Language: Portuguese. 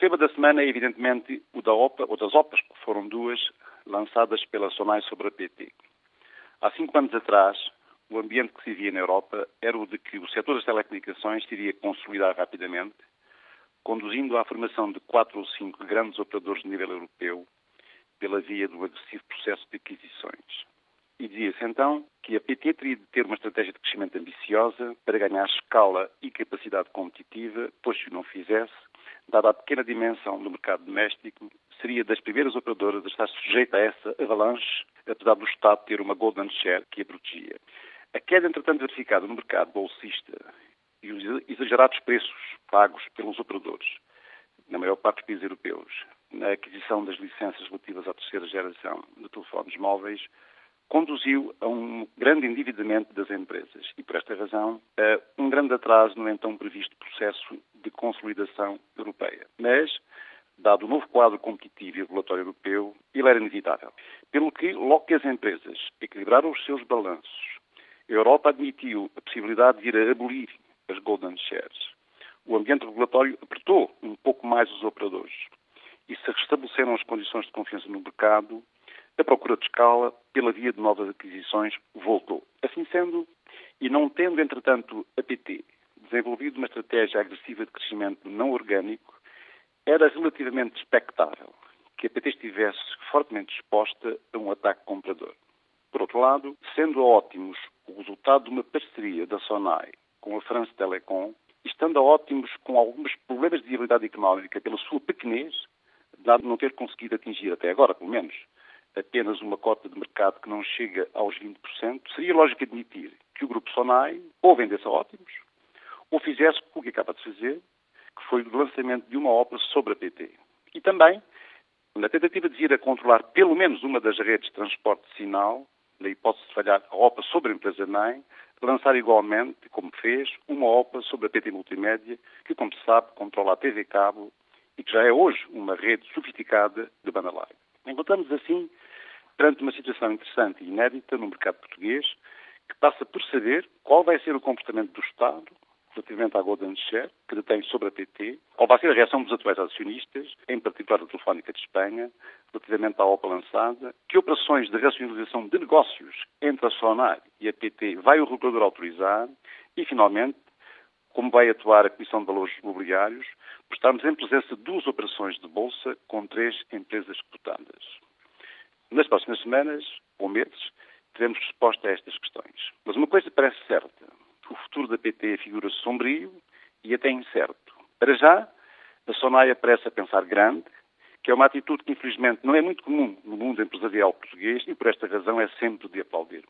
tema da semana é, evidentemente, o da OPA, ou das OPAs, que foram duas, lançadas pela SONAI sobre a PT. Há cinco anos atrás, o ambiente que se via na Europa era o de que o setor das telecomunicações iria consolidar rapidamente, conduzindo à formação de quatro ou cinco grandes operadores de nível europeu pela via do agressivo processo de aquisições. E dizia-se então que a PT teria de ter uma estratégia de crescimento ambiciosa para ganhar escala e capacidade competitiva, pois se não fizesse, dada a pequena dimensão do mercado doméstico, seria das primeiras operadoras a estar sujeita a essa avalanche, apesar do Estado ter uma golden share que a protegia. A queda, entretanto, verificada no mercado bolsista e os exagerados preços pagos pelos operadores, na maior parte dos países europeus, na aquisição das licenças relativas à terceira geração de telefones móveis, conduziu a um grande endividamento das empresas e, por esta razão, a um grande atraso no então previsto processo de consolidação europeia. Mas, dado o novo quadro competitivo e regulatório europeu, ele era inevitável. Pelo que, logo que as empresas equilibraram os seus balanços, a Europa admitiu a possibilidade de ir a abolir as golden shares. O ambiente regulatório apertou um pouco mais os operadores e se restabeleceram as condições de confiança no mercado, a procura de escala, pela via de novas aquisições, voltou. Assim sendo, e não tendo, entretanto, a PT desenvolvido uma estratégia agressiva de crescimento não orgânico, era relativamente expectável que a PT estivesse fortemente exposta a um ataque comprador. Por outro lado, sendo ótimos o resultado de uma parceria da SONAI com a France Telecom, estando ótimos com alguns problemas de viabilidade económica pela sua pequenez, dado não ter conseguido atingir, até agora pelo menos, apenas uma cota de mercado que não chega aos 20%, seria lógico admitir que o Grupo Sonai ou vendesse a ótimos, ou fizesse o que acaba de fazer, que foi o lançamento de uma obra sobre a PT. E também, na tentativa de vir a controlar pelo menos uma das redes de transporte de sinal, na hipótese de falhar a OPA sobre a empresa NEM, lançar igualmente, como fez, uma OPA sobre a PT Multimédia, que, como se sabe, controla a TV Cabo e que já é hoje uma rede sofisticada de banda larga. Encontramos assim perante uma situação interessante e inédita no mercado português, que passa por saber qual vai ser o comportamento do Estado relativamente à Golden Share, que detém sobre a PT, qual vai ser a reação dos atuais acionistas, em particular a Telefónica de Espanha, relativamente à OPA lançada, que operações de racionalização de negócios entre a Sonar e a PT vai o regulador autorizar e, finalmente, como vai atuar a Comissão de Valores Imobiliários, por estarmos em presença de duas operações de bolsa com três empresas cotadas. Nas próximas semanas ou meses, teremos resposta a estas questões. Mas uma coisa parece certa: o futuro da PT figura sombrio e até incerto. Para já, a Sonaia parece a pensar grande, que é uma atitude que infelizmente não é muito comum no mundo empresarial português e por esta razão é sempre de aplaudir.